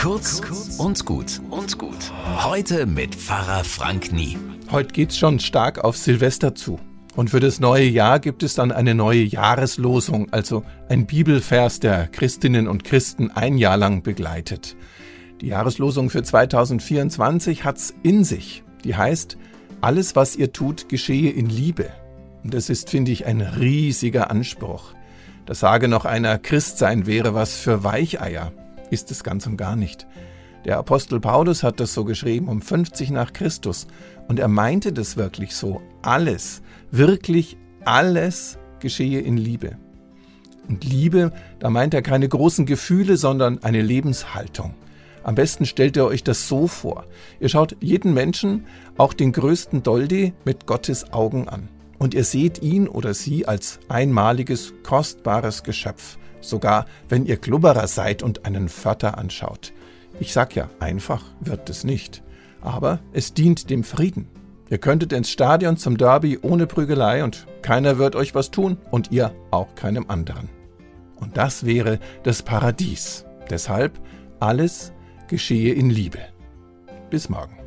Kurz und gut und gut. Heute mit Pfarrer Frank Nie. Heute geht's schon stark auf Silvester zu. Und für das neue Jahr gibt es dann eine neue Jahreslosung, also ein Bibelvers, der Christinnen und Christen ein Jahr lang begleitet. Die Jahreslosung für 2024 hat's in sich. Die heißt, alles was ihr tut, geschehe in Liebe. Und das ist, finde ich, ein riesiger Anspruch. Das sage noch einer, Christsein wäre was für Weicheier ist es ganz und gar nicht. Der Apostel Paulus hat das so geschrieben um 50 nach Christus und er meinte das wirklich so. Alles, wirklich alles geschehe in Liebe. Und Liebe, da meint er keine großen Gefühle, sondern eine Lebenshaltung. Am besten stellt ihr euch das so vor. Ihr schaut jeden Menschen, auch den größten Doldi, mit Gottes Augen an. Und ihr seht ihn oder sie als einmaliges, kostbares Geschöpf sogar wenn ihr Klubberer seid und einen Vater anschaut. Ich sag ja, einfach wird es nicht. Aber es dient dem Frieden. Ihr könntet ins Stadion zum Derby ohne Prügelei und keiner wird euch was tun und ihr auch keinem anderen. Und das wäre das Paradies. Deshalb alles geschehe in Liebe. Bis morgen.